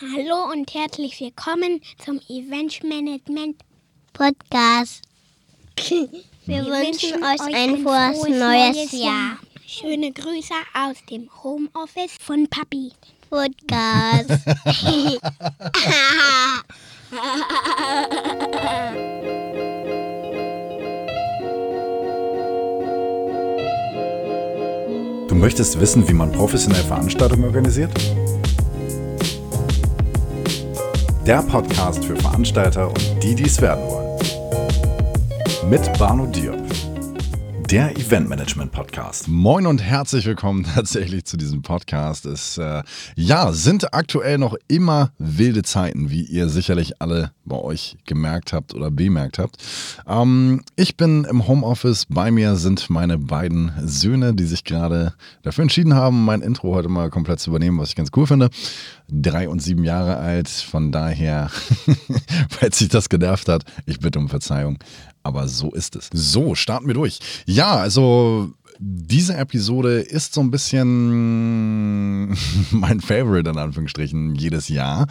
Hallo und herzlich willkommen zum Event Management Podcast. Wir, wünschen euch ein frohes neues Jahr. Schöne Grüße aus dem Homeoffice von Papi. Podcast. Du möchtest wissen, wie man professionell Veranstaltungen organisiert? Der Podcast für Veranstalter und die, die es werden wollen. Mit Barno Diop. Der Eventmanagement Podcast. Moin und herzlich willkommen tatsächlich zu diesem Podcast. Es äh, ja, sind aktuell noch immer wilde Zeiten, wie ihr sicherlich alle bei euch gemerkt habt oder bemerkt habt. Ähm, ich bin im Homeoffice. Bei mir sind meine beiden Söhne, die sich gerade dafür entschieden haben, mein Intro heute mal komplett zu übernehmen, was ich ganz cool finde. Drei und sieben Jahre alt. Von daher, falls sich das genervt hat, ich bitte um Verzeihung. Aber so ist es. So, starten wir durch. Ja, also diese Episode ist so ein bisschen mein Favorite in Anführungsstrichen jedes Jahr.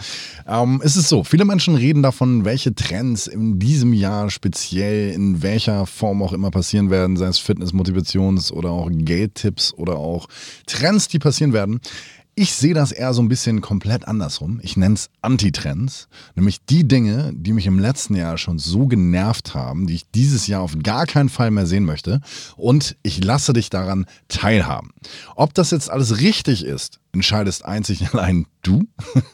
Ähm, es ist so, viele Menschen reden davon, welche Trends in diesem Jahr speziell in welcher Form auch immer passieren werden, sei es Fitness, Motivations- oder auch Geldtipps oder auch Trends, die passieren werden. Ich sehe das eher so ein bisschen komplett andersrum. Ich nenne es Antitrends, nämlich die Dinge, die mich im letzten Jahr schon so genervt haben, die ich dieses Jahr auf gar keinen Fall mehr sehen möchte. Und ich lasse dich daran teilhaben. Ob das jetzt alles richtig ist, entscheidest einzig allein du.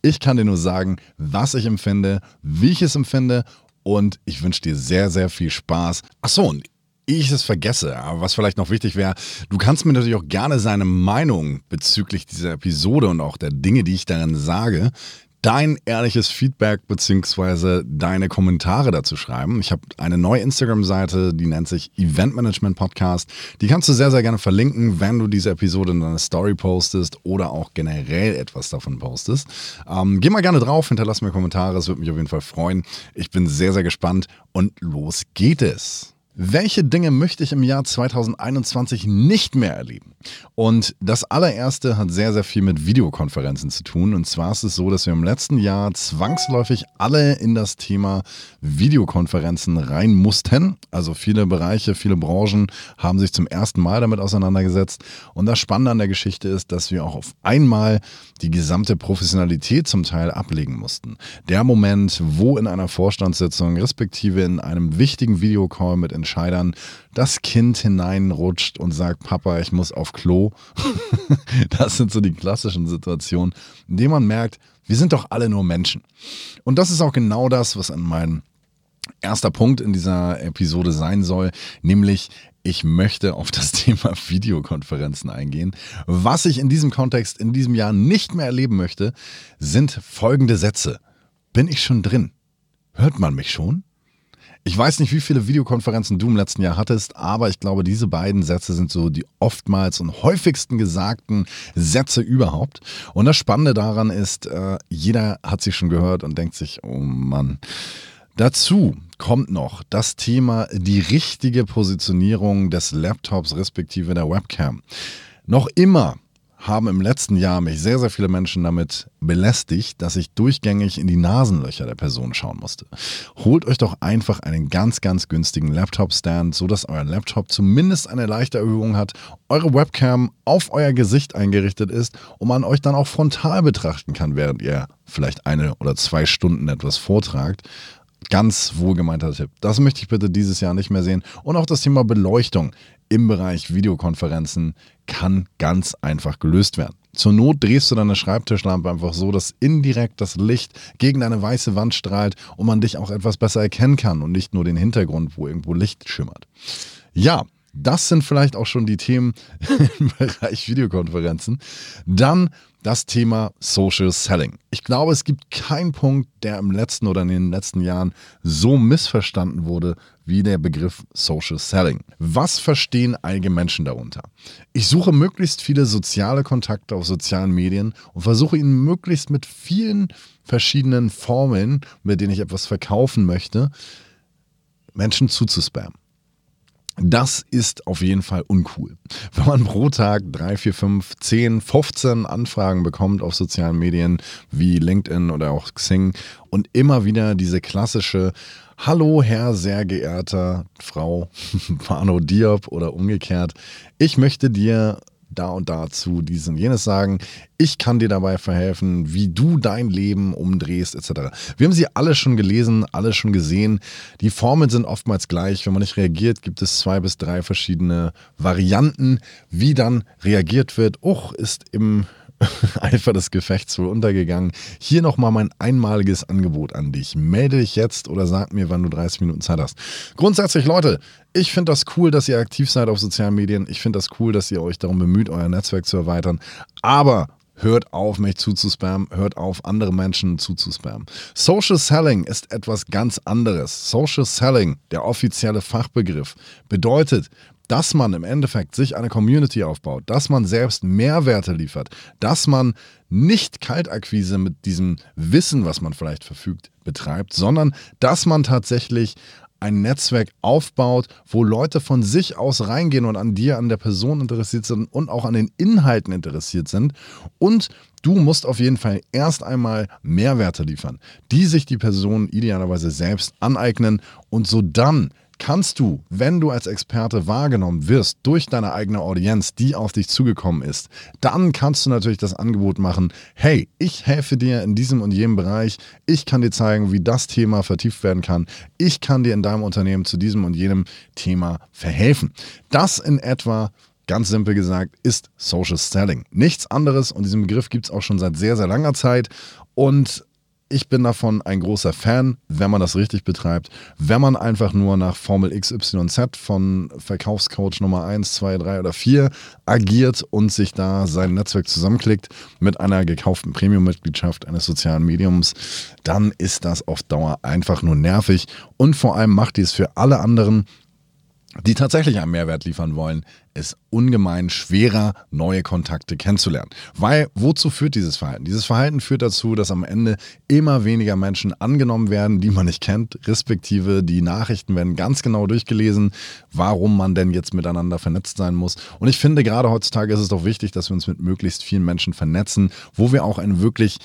Ich kann dir nur sagen, was ich empfinde, wie ich es empfinde und ich wünsche dir sehr, sehr viel Spaß. Achso, und ich es vergesse, aber was vielleicht noch wichtig wäre, du kannst mir natürlich auch gerne seine Meinung bezüglich dieser Episode und auch der Dinge, die ich darin sage, dein ehrliches Feedback bzw. deine Kommentare dazu schreiben. Ich habe eine neue Instagram-Seite, die nennt sich Event Management Podcast. Die kannst du sehr, sehr gerne verlinken, wenn du diese Episode in deine Story postest oder auch generell etwas davon postest. Ähm, geh mal gerne drauf, hinterlass mir Kommentare, es würde mich auf jeden Fall freuen. Ich bin sehr, sehr gespannt und los geht es. Welche Dinge möchte ich im Jahr 2021 nicht mehr erleben? Und das allererste hat sehr, sehr viel mit Videokonferenzen zu tun. Und zwar ist es so, dass wir im letzten Jahr zwangsläufig alle in das Thema Videokonferenzen rein mussten. Also viele Bereiche, viele Branchen haben sich zum ersten Mal damit auseinandergesetzt. Und das Spannende an der Geschichte ist, dass wir auch auf einmal die gesamte Professionalität zum Teil ablegen mussten. Der Moment, wo in einer Vorstandssitzung, respektive in einem wichtigen Videocall mit Entscheidern das Kind hineinrutscht und sagt, Papa, ich muss auf Klo. das sind so die klassischen Situationen, in denen man merkt, wir sind doch alle nur Menschen. Und das ist auch genau das, was an meinem erster Punkt in dieser Episode sein soll, nämlich ich möchte auf das Thema Videokonferenzen eingehen. Was ich in diesem Kontext in diesem Jahr nicht mehr erleben möchte, sind folgende Sätze. Bin ich schon drin? Hört man mich schon? Ich weiß nicht, wie viele Videokonferenzen du im letzten Jahr hattest, aber ich glaube, diese beiden Sätze sind so die oftmals und häufigsten gesagten Sätze überhaupt. Und das Spannende daran ist, äh, jeder hat sie schon gehört und denkt sich, oh Mann. Dazu kommt noch das Thema die richtige Positionierung des Laptops respektive der Webcam. Noch immer haben im letzten Jahr mich sehr, sehr viele Menschen damit belästigt, dass ich durchgängig in die Nasenlöcher der Person schauen musste. Holt euch doch einfach einen ganz, ganz günstigen Laptop-Stand, sodass euer Laptop zumindest eine leichte Erhöhung hat, eure Webcam auf euer Gesicht eingerichtet ist und man euch dann auch frontal betrachten kann, während ihr vielleicht eine oder zwei Stunden etwas vortragt. Ganz wohlgemeinter Tipp. Das möchte ich bitte dieses Jahr nicht mehr sehen. Und auch das Thema Beleuchtung im Bereich Videokonferenzen kann ganz einfach gelöst werden. Zur Not drehst du deine Schreibtischlampe einfach so, dass indirekt das Licht gegen deine weiße Wand strahlt und man dich auch etwas besser erkennen kann und nicht nur den Hintergrund, wo irgendwo Licht schimmert. Ja, das sind vielleicht auch schon die Themen im Bereich Videokonferenzen. Dann das Thema Social Selling. Ich glaube, es gibt keinen Punkt, der im letzten oder in den letzten Jahren so missverstanden wurde wie der Begriff Social Selling. Was verstehen einige Menschen darunter? Ich suche möglichst viele soziale Kontakte auf sozialen Medien und versuche ihnen möglichst mit vielen verschiedenen Formeln, mit denen ich etwas verkaufen möchte, Menschen zuzuspammen. Das ist auf jeden Fall uncool. Wenn man pro Tag 3, 4, 5, 10, 15 Anfragen bekommt auf sozialen Medien wie LinkedIn oder auch Xing und immer wieder diese klassische Hallo, Herr sehr geehrter Frau Pano Diop oder umgekehrt. Ich möchte dir da und dazu dies und jenes sagen. Ich kann dir dabei verhelfen, wie du dein Leben umdrehst, etc. Wir haben sie alle schon gelesen, alle schon gesehen. Die Formeln sind oftmals gleich. Wenn man nicht reagiert, gibt es zwei bis drei verschiedene Varianten, wie dann reagiert wird. Och, ist im Eifer des Gefechts wohl untergegangen. Hier nochmal mein einmaliges Angebot an dich. Melde dich jetzt oder sag mir, wann du 30 Minuten Zeit hast. Grundsätzlich, Leute, ich finde das cool, dass ihr aktiv seid auf sozialen Medien. Ich finde das cool, dass ihr euch darum bemüht, euer Netzwerk zu erweitern. Aber hört auf, mich zuzuspammen, hört auf, andere Menschen zuzuspammen. Social Selling ist etwas ganz anderes. Social Selling, der offizielle Fachbegriff, bedeutet, dass man im Endeffekt sich eine Community aufbaut, dass man selbst Mehrwerte liefert, dass man nicht Kaltakquise mit diesem Wissen, was man vielleicht verfügt, betreibt, sondern dass man tatsächlich ein Netzwerk aufbaut, wo Leute von sich aus reingehen und an dir, an der Person interessiert sind und auch an den Inhalten interessiert sind. Und du musst auf jeden Fall erst einmal Mehrwerte liefern, die sich die Person idealerweise selbst aneignen und so dann kannst du, wenn du als Experte wahrgenommen wirst durch deine eigene Audienz, die auf dich zugekommen ist, dann kannst du natürlich das Angebot machen, hey, ich helfe dir in diesem und jenem Bereich, ich kann dir zeigen, wie das Thema vertieft werden kann, ich kann dir in deinem Unternehmen zu diesem und jenem Thema verhelfen. Das in etwa Ganz simpel gesagt, ist Social Selling. Nichts anderes und diesen Begriff gibt es auch schon seit sehr, sehr langer Zeit. Und ich bin davon ein großer Fan, wenn man das richtig betreibt. Wenn man einfach nur nach Formel XYZ von Verkaufscoach Nummer 1, 2, 3 oder 4 agiert und sich da sein Netzwerk zusammenklickt mit einer gekauften Premium-Mitgliedschaft eines sozialen Mediums, dann ist das auf Dauer einfach nur nervig und vor allem macht dies für alle anderen die tatsächlich einen Mehrwert liefern wollen, es ungemein schwerer, neue Kontakte kennenzulernen. Weil wozu führt dieses Verhalten? Dieses Verhalten führt dazu, dass am Ende immer weniger Menschen angenommen werden, die man nicht kennt, respektive die Nachrichten werden ganz genau durchgelesen, warum man denn jetzt miteinander vernetzt sein muss. Und ich finde, gerade heutzutage ist es doch wichtig, dass wir uns mit möglichst vielen Menschen vernetzen, wo wir auch ein wirklich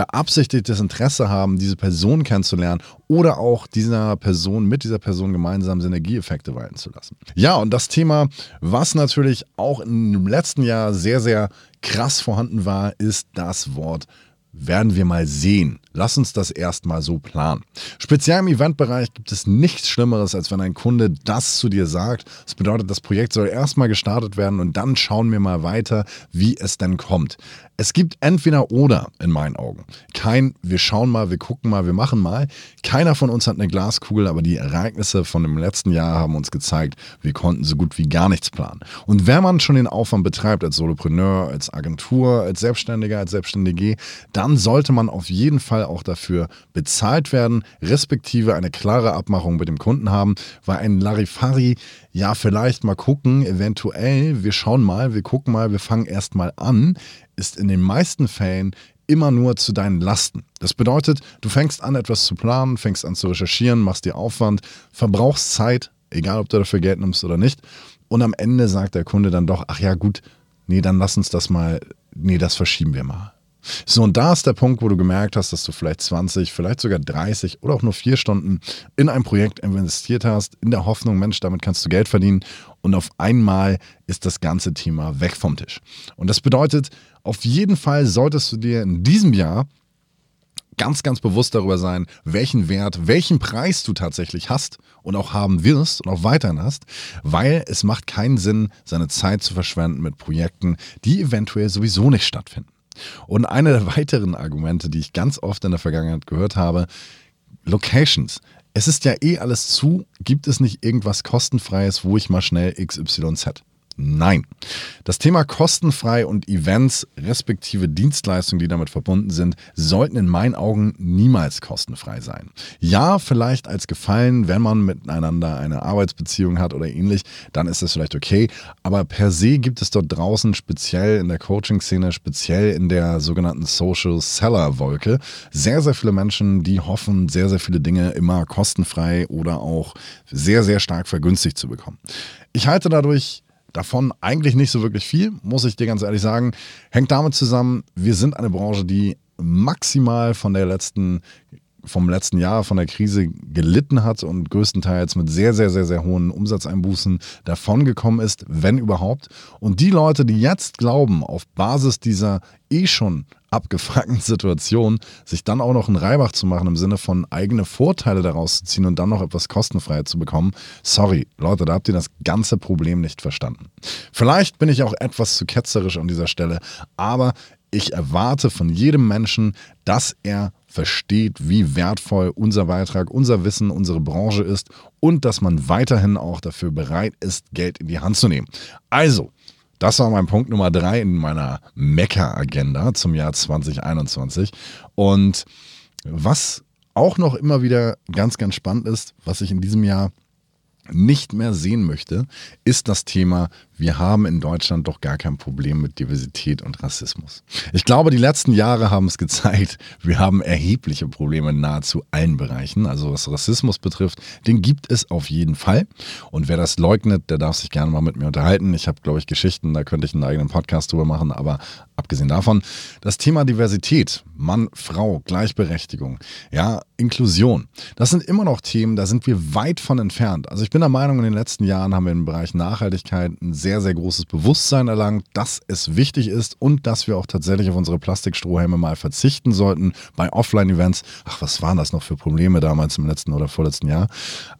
beabsichtigtes Interesse haben, diese Person kennenzulernen oder auch dieser Person mit dieser Person gemeinsam Synergieeffekte walten zu lassen. Ja, und das Thema, was natürlich auch im letzten Jahr sehr, sehr krass vorhanden war, ist das Wort werden wir mal sehen. Lass uns das erstmal so planen. Speziell im Eventbereich gibt es nichts Schlimmeres, als wenn ein Kunde das zu dir sagt. Das bedeutet, das Projekt soll erstmal gestartet werden und dann schauen wir mal weiter, wie es denn kommt. Es gibt entweder oder in meinen Augen. Kein, wir schauen mal, wir gucken mal, wir machen mal. Keiner von uns hat eine Glaskugel, aber die Ereignisse von dem letzten Jahr haben uns gezeigt, wir konnten so gut wie gar nichts planen. Und wenn man schon den Aufwand betreibt als Solopreneur, als Agentur, als Selbstständiger, als Selbstständige, dann sollte man auf jeden Fall auch dafür bezahlt werden, respektive eine klare Abmachung mit dem Kunden haben, weil ein Larifari, ja, vielleicht mal gucken, eventuell, wir schauen mal, wir gucken mal, wir fangen erst mal an, ist in den meisten Fällen immer nur zu deinen Lasten. Das bedeutet, du fängst an, etwas zu planen, fängst an zu recherchieren, machst dir Aufwand, verbrauchst Zeit, egal ob du dafür Geld nimmst oder nicht. Und am Ende sagt der Kunde dann doch, ach ja, gut, nee, dann lass uns das mal, nee, das verschieben wir mal. So, und da ist der Punkt, wo du gemerkt hast, dass du vielleicht 20, vielleicht sogar 30 oder auch nur vier Stunden in ein Projekt investiert hast, in der Hoffnung, Mensch, damit kannst du Geld verdienen. Und auf einmal ist das ganze Thema weg vom Tisch. Und das bedeutet, auf jeden Fall solltest du dir in diesem Jahr ganz, ganz bewusst darüber sein, welchen Wert, welchen Preis du tatsächlich hast und auch haben wirst und auch weiterhin hast, weil es macht keinen Sinn, seine Zeit zu verschwenden mit Projekten, die eventuell sowieso nicht stattfinden. Und eine der weiteren Argumente, die ich ganz oft in der Vergangenheit gehört habe, Locations. Es ist ja eh alles zu, gibt es nicht irgendwas kostenfreies, wo ich mal schnell XYZ Nein. Das Thema kostenfrei und Events respektive Dienstleistungen, die damit verbunden sind, sollten in meinen Augen niemals kostenfrei sein. Ja, vielleicht als Gefallen, wenn man miteinander eine Arbeitsbeziehung hat oder ähnlich, dann ist das vielleicht okay. Aber per se gibt es dort draußen, speziell in der Coaching-Szene, speziell in der sogenannten Social Seller-Wolke, sehr, sehr viele Menschen, die hoffen, sehr, sehr viele Dinge immer kostenfrei oder auch sehr, sehr stark vergünstigt zu bekommen. Ich halte dadurch Davon eigentlich nicht so wirklich viel, muss ich dir ganz ehrlich sagen. Hängt damit zusammen, wir sind eine Branche, die maximal von der letzten vom letzten Jahr von der Krise gelitten hat und größtenteils mit sehr, sehr, sehr, sehr hohen Umsatzeinbußen davongekommen ist, wenn überhaupt. Und die Leute, die jetzt glauben, auf Basis dieser eh schon abgefuckten Situation, sich dann auch noch einen Reibach zu machen im Sinne von eigene Vorteile daraus zu ziehen und dann noch etwas kostenfrei zu bekommen. Sorry, Leute, da habt ihr das ganze Problem nicht verstanden. Vielleicht bin ich auch etwas zu ketzerisch an dieser Stelle, aber ich erwarte von jedem Menschen, dass er versteht, wie wertvoll unser Beitrag, unser Wissen, unsere Branche ist und dass man weiterhin auch dafür bereit ist, Geld in die Hand zu nehmen. Also, das war mein Punkt Nummer drei in meiner Mecca-Agenda zum Jahr 2021. Und was auch noch immer wieder ganz, ganz spannend ist, was ich in diesem Jahr nicht mehr sehen möchte, ist das Thema, wir haben in Deutschland doch gar kein Problem mit Diversität und Rassismus. Ich glaube, die letzten Jahre haben es gezeigt, wir haben erhebliche Probleme in nahezu allen Bereichen. Also was Rassismus betrifft, den gibt es auf jeden Fall. Und wer das leugnet, der darf sich gerne mal mit mir unterhalten. Ich habe, glaube ich, Geschichten, da könnte ich einen eigenen Podcast drüber machen, aber abgesehen davon, das Thema Diversität, Mann, Frau, Gleichberechtigung, ja, Inklusion, das sind immer noch Themen, da sind wir weit von entfernt. Also ich bin der Meinung, in den letzten Jahren haben wir im Bereich Nachhaltigkeit ein sehr sehr, sehr großes Bewusstsein erlangt, dass es wichtig ist und dass wir auch tatsächlich auf unsere Plastikstrohhelme mal verzichten sollten bei Offline-Events. Ach, was waren das noch für Probleme damals im letzten oder vorletzten Jahr?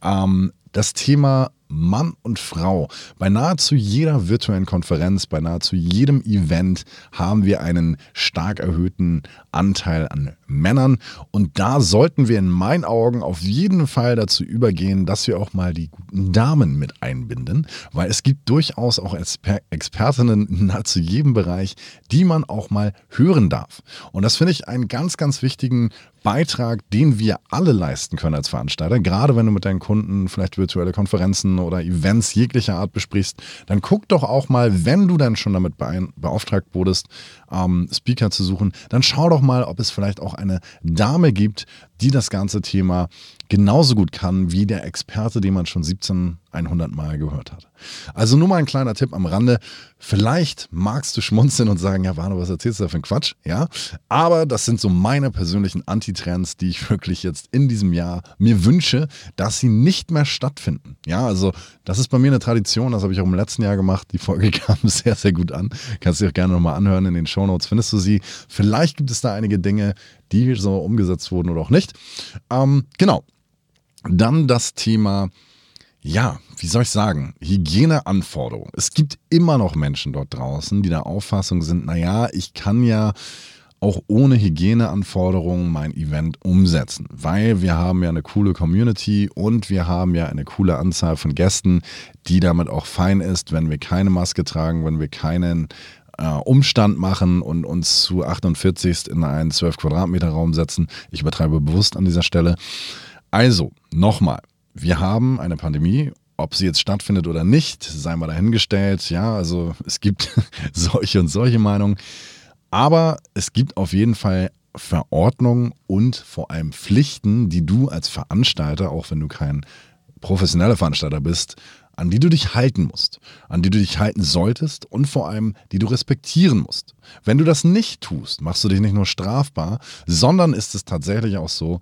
Ähm, das Thema Mann und Frau. Bei nahezu jeder virtuellen Konferenz, bei nahezu jedem Event haben wir einen stark erhöhten Anteil an Männern. Und da sollten wir in meinen Augen auf jeden Fall dazu übergehen, dass wir auch mal die guten Damen mit einbinden, weil es gibt durchaus auch Exper Expertinnen in nahezu jedem Bereich, die man auch mal hören darf. Und das finde ich einen ganz, ganz wichtigen Beitrag, den wir alle leisten können als Veranstalter, gerade wenn du mit deinen Kunden vielleicht virtuelle Konferenzen oder Events jeglicher Art besprichst, dann guck doch auch mal, wenn du dann schon damit beauftragt wurdest, ähm, Speaker zu suchen, dann schau doch mal, ob es vielleicht auch eine Dame gibt, die das ganze Thema genauso gut kann wie der Experte, den man schon 1700 Mal gehört hat. Also nur mal ein kleiner Tipp am Rande. Vielleicht magst du schmunzeln und sagen, ja, Warno, was erzählst du da für ein Quatsch? Ja, aber das sind so meine persönlichen Antitrends, die ich wirklich jetzt in diesem Jahr mir wünsche, dass sie nicht mehr stattfinden. Ja, also das ist bei mir eine Tradition, das habe ich auch im letzten Jahr gemacht. Die Folge kam sehr, sehr gut an. Kannst du dir auch gerne nochmal anhören in den Shownotes, findest du sie. Vielleicht gibt es da einige Dinge, die so umgesetzt wurden oder auch nicht. Ähm, genau. Dann das Thema, ja, wie soll ich sagen, Hygieneanforderungen. Es gibt immer noch Menschen dort draußen, die der Auffassung sind, naja, ich kann ja auch ohne Hygieneanforderungen mein Event umsetzen, weil wir haben ja eine coole Community und wir haben ja eine coole Anzahl von Gästen, die damit auch fein ist, wenn wir keine Maske tragen, wenn wir keinen äh, Umstand machen und uns zu 48 in einen 12 Quadratmeter Raum setzen. Ich übertreibe bewusst an dieser Stelle. Also, nochmal, wir haben eine Pandemie ob sie jetzt stattfindet oder nicht, sei mal dahingestellt. Ja, also es gibt solche und solche Meinungen. Aber es gibt auf jeden Fall Verordnungen und vor allem Pflichten, die du als Veranstalter, auch wenn du kein professioneller Veranstalter bist, an die du dich halten musst, an die du dich halten solltest und vor allem, die du respektieren musst. Wenn du das nicht tust, machst du dich nicht nur strafbar, sondern ist es tatsächlich auch so,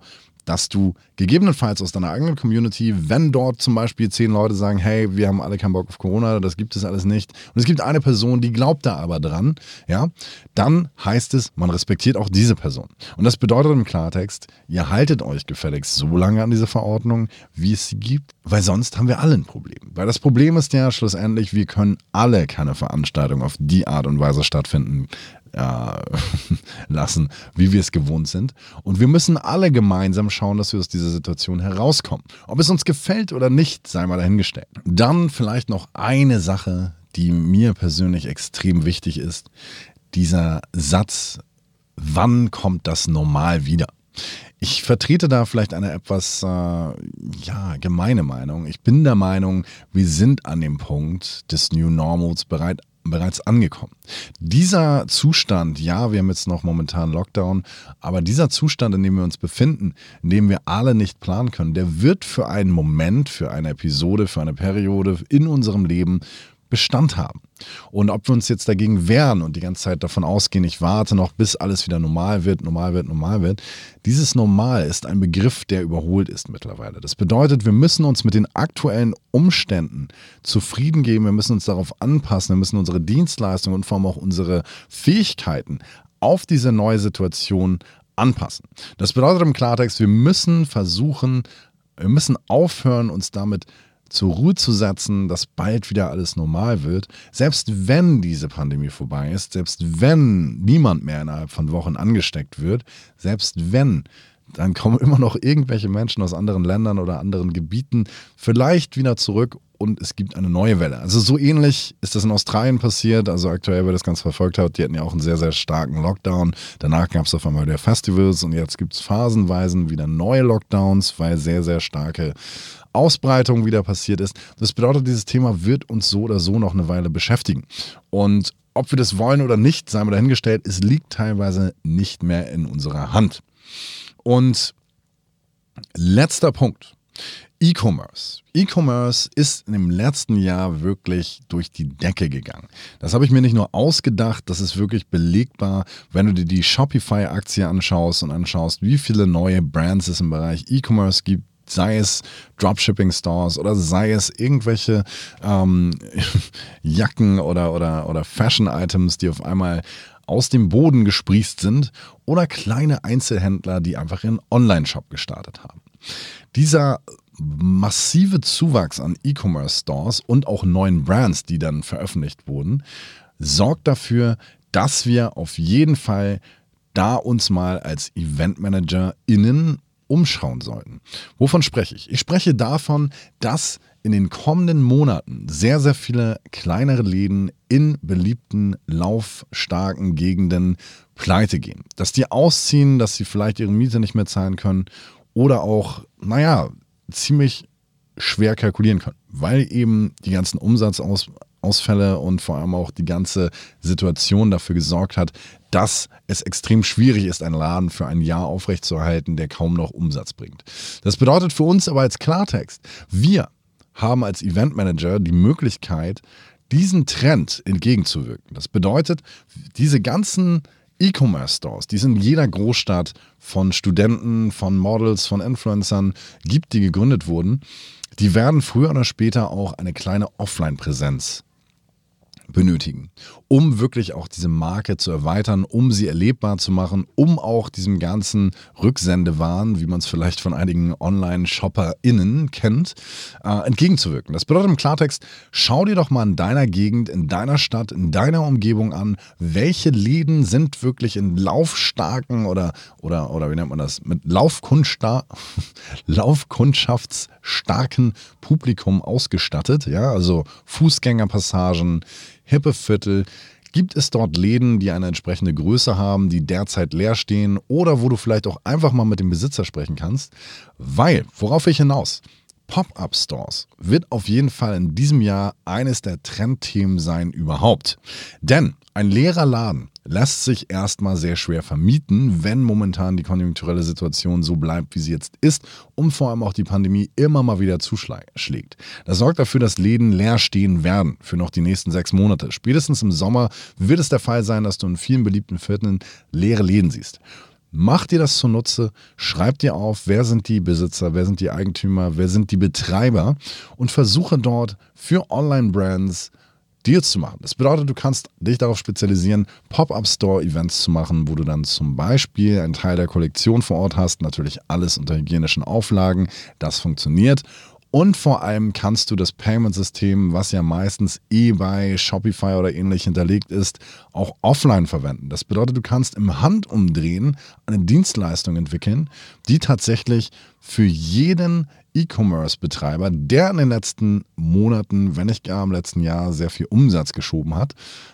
dass du gegebenenfalls aus deiner eigenen Community, wenn dort zum Beispiel zehn Leute sagen, hey, wir haben alle keinen Bock auf Corona, das gibt es alles nicht, und es gibt eine Person, die glaubt da aber dran, ja, dann heißt es, man respektiert auch diese Person. Und das bedeutet im Klartext, ihr haltet euch gefälligst so lange an diese Verordnung, wie es sie gibt, weil sonst haben wir alle ein Problem. Weil das Problem ist ja schlussendlich, wir können alle keine Veranstaltung auf die Art und Weise stattfinden, äh, lassen, wie wir es gewohnt sind. Und wir müssen alle gemeinsam schauen, dass wir aus dieser Situation herauskommen. Ob es uns gefällt oder nicht, sei mal dahingestellt. Dann vielleicht noch eine Sache, die mir persönlich extrem wichtig ist. Dieser Satz, wann kommt das normal wieder? Ich vertrete da vielleicht eine etwas äh, ja, gemeine Meinung. Ich bin der Meinung, wir sind an dem Punkt des New Normals bereit, bereits angekommen. Dieser Zustand, ja, wir haben jetzt noch momentan Lockdown, aber dieser Zustand, in dem wir uns befinden, in dem wir alle nicht planen können, der wird für einen Moment, für eine Episode, für eine Periode in unserem Leben Bestand haben. Und ob wir uns jetzt dagegen wehren und die ganze Zeit davon ausgehen, ich warte noch, bis alles wieder normal wird, normal wird, normal wird, dieses Normal ist ein Begriff, der überholt ist mittlerweile. Das bedeutet, wir müssen uns mit den aktuellen Umständen zufrieden geben, wir müssen uns darauf anpassen, wir müssen unsere Dienstleistungen und vor allem auch unsere Fähigkeiten auf diese neue Situation anpassen. Das bedeutet im Klartext, wir müssen versuchen, wir müssen aufhören, uns damit zu zur Ruhe zu setzen, dass bald wieder alles normal wird, selbst wenn diese Pandemie vorbei ist, selbst wenn niemand mehr innerhalb von Wochen angesteckt wird, selbst wenn, dann kommen immer noch irgendwelche Menschen aus anderen Ländern oder anderen Gebieten vielleicht wieder zurück und es gibt eine neue Welle. Also so ähnlich ist das in Australien passiert. Also aktuell, wer das ganz verfolgt hat, die hatten ja auch einen sehr, sehr starken Lockdown. Danach gab es auf einmal wieder Festivals und jetzt gibt es phasenweise wieder neue Lockdowns, weil sehr, sehr starke Ausbreitung wieder passiert ist. Das bedeutet, dieses Thema wird uns so oder so noch eine Weile beschäftigen. Und ob wir das wollen oder nicht, sei mal dahingestellt, es liegt teilweise nicht mehr in unserer Hand. Und letzter Punkt. E-Commerce. E-Commerce ist dem letzten Jahr wirklich durch die Decke gegangen. Das habe ich mir nicht nur ausgedacht, das ist wirklich belegbar, wenn du dir die Shopify-Aktie anschaust und anschaust, wie viele neue Brands es im Bereich E-Commerce gibt, sei es Dropshipping-Stores oder sei es irgendwelche ähm, Jacken oder, oder, oder Fashion-Items, die auf einmal aus dem Boden gesprießt sind oder kleine Einzelhändler, die einfach ihren Online-Shop gestartet haben. Dieser massive Zuwachs an E-Commerce-Stores und auch neuen Brands, die dann veröffentlicht wurden, sorgt dafür, dass wir auf jeden Fall da uns mal als EventmanagerInnen umschauen sollten. Wovon spreche ich? Ich spreche davon, dass in den kommenden Monaten sehr, sehr viele kleinere Läden in beliebten, laufstarken Gegenden pleite gehen. Dass die ausziehen, dass sie vielleicht ihre Miete nicht mehr zahlen können oder auch, naja, ziemlich schwer kalkulieren können, weil eben die ganzen Umsatzausfälle und vor allem auch die ganze Situation dafür gesorgt hat, dass es extrem schwierig ist, einen Laden für ein Jahr aufrechtzuerhalten, der kaum noch Umsatz bringt. Das bedeutet für uns aber als Klartext, wir haben als Eventmanager die Möglichkeit, diesen Trend entgegenzuwirken. Das bedeutet, diese ganzen E-Commerce-Stores, die es in jeder Großstadt von Studenten, von Models, von Influencern gibt, die gegründet wurden, die werden früher oder später auch eine kleine Offline-Präsenz benötigen, um wirklich auch diese Marke zu erweitern, um sie erlebbar zu machen, um auch diesem ganzen Rücksendewahn, wie man es vielleicht von einigen Online-ShopperInnen kennt, äh, entgegenzuwirken. Das bedeutet im Klartext, schau dir doch mal in deiner Gegend, in deiner Stadt, in deiner Umgebung an, welche Läden sind wirklich in laufstarken oder, oder, oder wie nennt man das, mit Laufkundschaftsstarken Publikum ausgestattet, ja, also Fußgängerpassagen, hippe Viertel. Gibt es dort Läden, die eine entsprechende Größe haben, die derzeit leer stehen oder wo du vielleicht auch einfach mal mit dem Besitzer sprechen kannst? Weil, worauf ich hinaus? Pop-up-Stores wird auf jeden Fall in diesem Jahr eines der Trendthemen sein überhaupt. Denn ein leerer Laden lässt sich erstmal sehr schwer vermieten, wenn momentan die konjunkturelle Situation so bleibt, wie sie jetzt ist und vor allem auch die Pandemie immer mal wieder zuschlägt. Das sorgt dafür, dass Läden leer stehen werden für noch die nächsten sechs Monate. Spätestens im Sommer wird es der Fall sein, dass du in vielen beliebten Vierteln leere Läden siehst. Mach dir das zunutze, schreib dir auf, wer sind die Besitzer, wer sind die Eigentümer, wer sind die Betreiber und versuche dort für Online-Brands Deals zu machen. Das bedeutet, du kannst dich darauf spezialisieren, Pop-up-Store-Events zu machen, wo du dann zum Beispiel einen Teil der Kollektion vor Ort hast, natürlich alles unter hygienischen Auflagen. Das funktioniert Und vor allem kannst du das Payment-System, was ja meistens bei Shopify oder ähnlich hinterlegt ist, auch offline verwenden. Das bedeutet, du kannst im Handumdrehen eine Dienstleistung entwickeln, die tatsächlich für jeden E-Commerce-Betreiber, der in den letzten Monaten, wenn nicht gar im letzten Jahr, sehr viel Umsatz geschoben hat,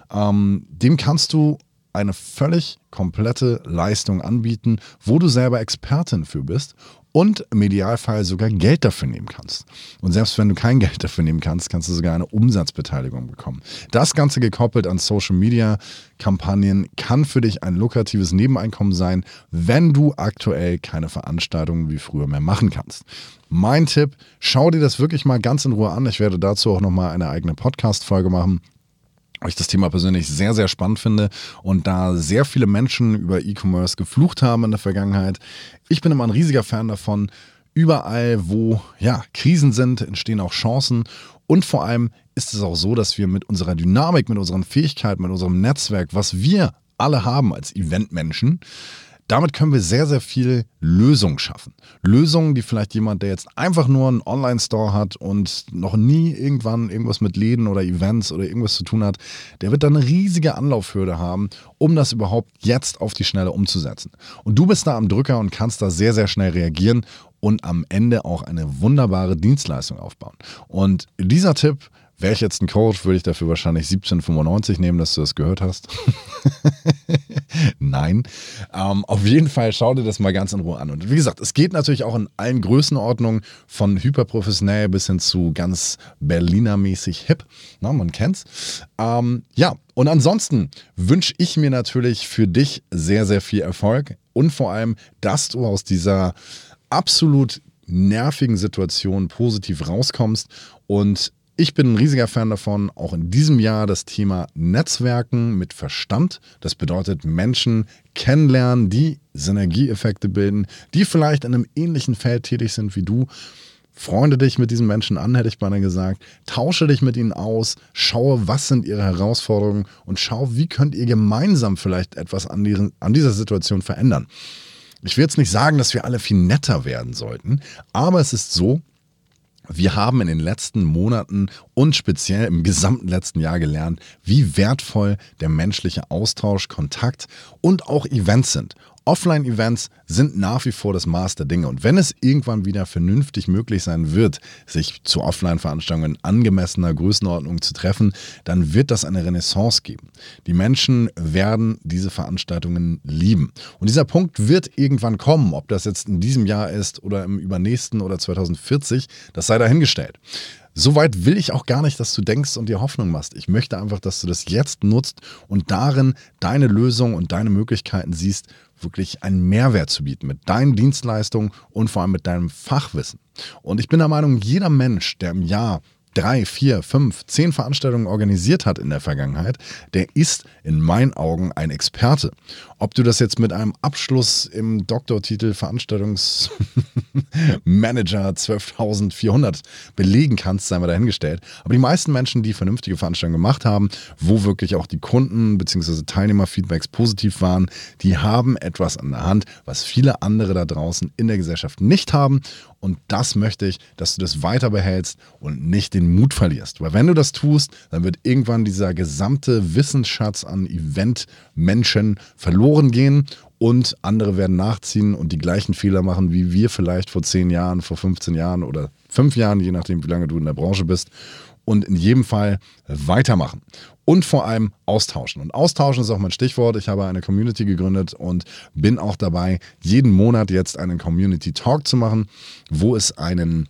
ähm, dem kannst du eine völlig komplette Leistung anbieten, wo du selber Expertin für bist und im Idealfall sogar Geld dafür nehmen kannst. Und selbst wenn du kein Geld dafür nehmen kannst, kannst du sogar eine Umsatzbeteiligung bekommen. Das Ganze gekoppelt an Social Media Kampagnen kann für dich ein lukratives Nebeneinkommen sein, wenn du aktuell keine Veranstaltungen wie früher mehr machen kannst. Mein Tipp, schau dir das wirklich mal ganz in Ruhe an. Ich werde dazu auch nochmal eine eigene Podcast-Folge machen weil ich das Thema persönlich sehr, sehr spannend finde und da sehr viele Menschen über E-Commerce geflucht haben in der Vergangenheit. Ich bin immer ein riesiger Fan davon. Überall, wo ja, Krisen sind, entstehen auch Chancen. Und vor allem ist es auch so, dass wir mit unserer Dynamik, mit unseren Fähigkeiten, mit unserem Netzwerk, was wir alle haben als Eventmenschen, damit können wir sehr, sehr viel Lösungen schaffen. Lösungen, die vielleicht jemand, der jetzt einfach nur einen Online-Store hat und noch nie irgendwann irgendwas mit Läden oder Events oder irgendwas zu tun hat, der wird dann eine riesige Anlaufhürde haben, um das überhaupt jetzt auf die Schnelle umzusetzen. Und du bist da am Drücker und kannst da sehr, sehr schnell reagieren und am Ende auch eine wunderbare Dienstleistung aufbauen. Und dieser Tipp, Wäre ich jetzt ein Coach, würde ich dafür wahrscheinlich 17,95 nehmen, dass du das gehört hast. Nein. Ähm, auf jeden Fall schau dir das mal ganz in Ruhe an. Und wie gesagt, es geht natürlich auch in allen Größenordnungen von hyperprofessionell bis hin zu ganz Berliner-mäßig hip. Na, man kennt's. Ähm, ja, und ansonsten wünsche ich mir natürlich für dich sehr, sehr viel Erfolg und vor allem, dass du aus dieser absolut nervigen Situation positiv rauskommst und ich bin ein riesiger Fan davon, auch in diesem Jahr das Thema Netzwerken mit Verstand. Das bedeutet Menschen kennenlernen, die Synergieeffekte bilden, die vielleicht in einem ähnlichen Feld tätig sind wie du. Freunde dich mit diesen Menschen an, hätte ich beinahe gesagt. Tausche dich mit ihnen aus, schaue, was sind ihre Herausforderungen und schau, wie könnt ihr gemeinsam vielleicht etwas an, diesen, an dieser Situation verändern. Ich will jetzt nicht sagen, dass wir alle viel netter werden sollten, aber es ist so, wir haben in den letzten Monaten und speziell im gesamten letzten Jahr gelernt, wie wertvoll der menschliche Austausch, Kontakt und auch Events sind. Offline-Events sind nach wie vor das Maß der Dinge. Und wenn es irgendwann wieder vernünftig möglich sein wird, sich zu Offline-Veranstaltungen angemessener Größenordnung zu treffen, dann wird das eine Renaissance geben. Die Menschen werden diese Veranstaltungen lieben. Und dieser Punkt wird irgendwann kommen. Ob das jetzt in diesem Jahr ist oder im übernächsten oder 2040, das sei dahingestellt. Soweit will ich auch gar nicht, dass du denkst und dir Hoffnung machst. Ich möchte einfach, dass du das jetzt nutzt und darin deine Lösung und deine Möglichkeiten siehst, wirklich einen Mehrwert zu bieten mit deinen Dienstleistungen und vor allem mit deinem Fachwissen. Und ich bin der Meinung, jeder Mensch, der im Jahr drei, vier, fünf, zehn Veranstaltungen organisiert hat in der Vergangenheit, der ist in meinen Augen ein Experte. Ob du das jetzt mit einem Abschluss im Doktortitel Veranstaltungsmanager 12.400 belegen kannst, sei mal dahingestellt. Aber die meisten Menschen, die vernünftige Veranstaltungen gemacht haben, wo wirklich auch die Kunden bzw. Teilnehmerfeedbacks positiv waren, die haben etwas an der Hand, was viele andere da draußen in der Gesellschaft nicht haben. Und das möchte ich, dass du das weiter behältst und nicht den Mut verlierst. Weil wenn du das tust, dann wird irgendwann dieser gesamte Wissensschatz an Eventmenschen verloren gehen und andere werden nachziehen und die gleichen Fehler machen, wie wir vielleicht vor 10 Jahren, vor 15 Jahren oder 5 Jahren, je nachdem, wie lange du in der Branche bist. Und in jedem Fall weitermachen und vor allem austauschen. Und austauschen ist auch mein Stichwort. Ich habe eine Community gegründet und bin auch dabei, jeden Monat jetzt einen Community Talk zu machen, wo es einen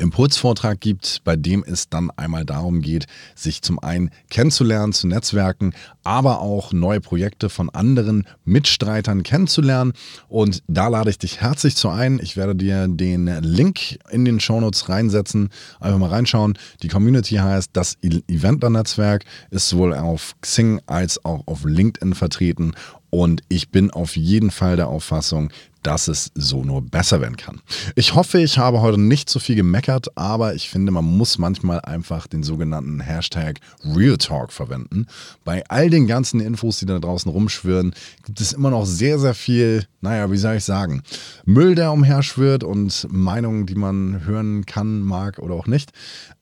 Impulsvortrag gibt, bei dem es dann einmal darum geht, sich zum einen kennenzulernen, zu netzwerken, aber auch neue Projekte von anderen Mitstreitern kennenzulernen. Und da lade ich dich herzlich zu ein. Ich werde dir den Link in den Shownotes reinsetzen. Einfach mal reinschauen. Die Community heißt das Eventer-Netzwerk, ist sowohl auf Xing als auch auf LinkedIn vertreten. Und ich bin auf jeden Fall der Auffassung, dass es so nur besser werden kann. Ich hoffe, ich habe heute nicht zu viel gemeckert, aber ich finde, man muss manchmal einfach den sogenannten Hashtag Real Talk verwenden. Bei all den ganzen Infos, die da draußen rumschwirren, gibt es immer noch sehr, sehr viel, naja, wie soll ich sagen, Müll, der umherschwirrt und Meinungen, die man hören kann, mag oder auch nicht.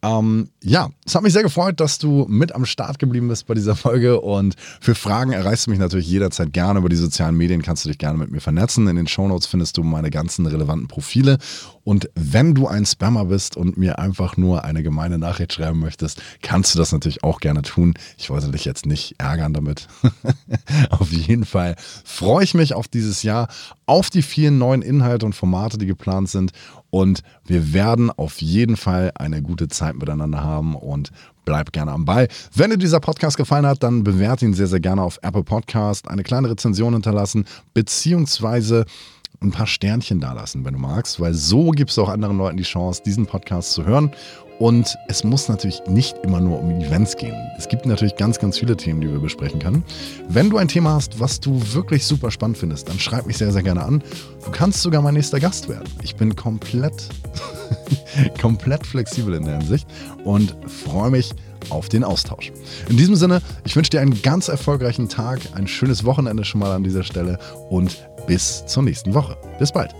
Ähm, ja, es hat mich sehr gefreut, dass du mit am Start geblieben bist bei dieser Folge und für Fragen erreichst du mich natürlich jederzeit gerne über die sozialen Medien, kannst du dich gerne mit mir vernetzen. In den Shownotes findest du meine ganzen relevanten Profile und wenn du ein Spammer bist und mir einfach nur eine gemeine Nachricht schreiben möchtest, kannst du das natürlich auch gerne tun. Ich wollte dich jetzt nicht ärgern damit. auf jeden Fall freue ich mich auf dieses Jahr, auf die vielen neuen Inhalte und Formate, die geplant sind. Und wir werden auf jeden Fall eine gute Zeit miteinander haben und bleib gerne am Ball. Wenn dir dieser Podcast gefallen hat, dann bewerte ihn sehr, sehr gerne auf Apple Podcast, eine kleine Rezension hinterlassen, beziehungsweise ein paar Sternchen dalassen, wenn du magst, weil so gibst du auch anderen Leuten die Chance, diesen Podcast zu hören. Und es muss natürlich nicht immer nur um Events gehen. Es gibt natürlich ganz, ganz viele Themen, die wir besprechen können. Wenn du ein Thema hast, was du wirklich super spannend findest, dann schreib mich sehr, sehr gerne an. Du kannst sogar mein nächster Gast werden. Ich bin komplett, komplett flexibel in der Hinsicht und freue mich auf den Austausch. In diesem Sinne, ich wünsche dir einen ganz erfolgreichen Tag, ein schönes Wochenende schon mal an dieser Stelle und bis zur nächsten Woche. Bis bald.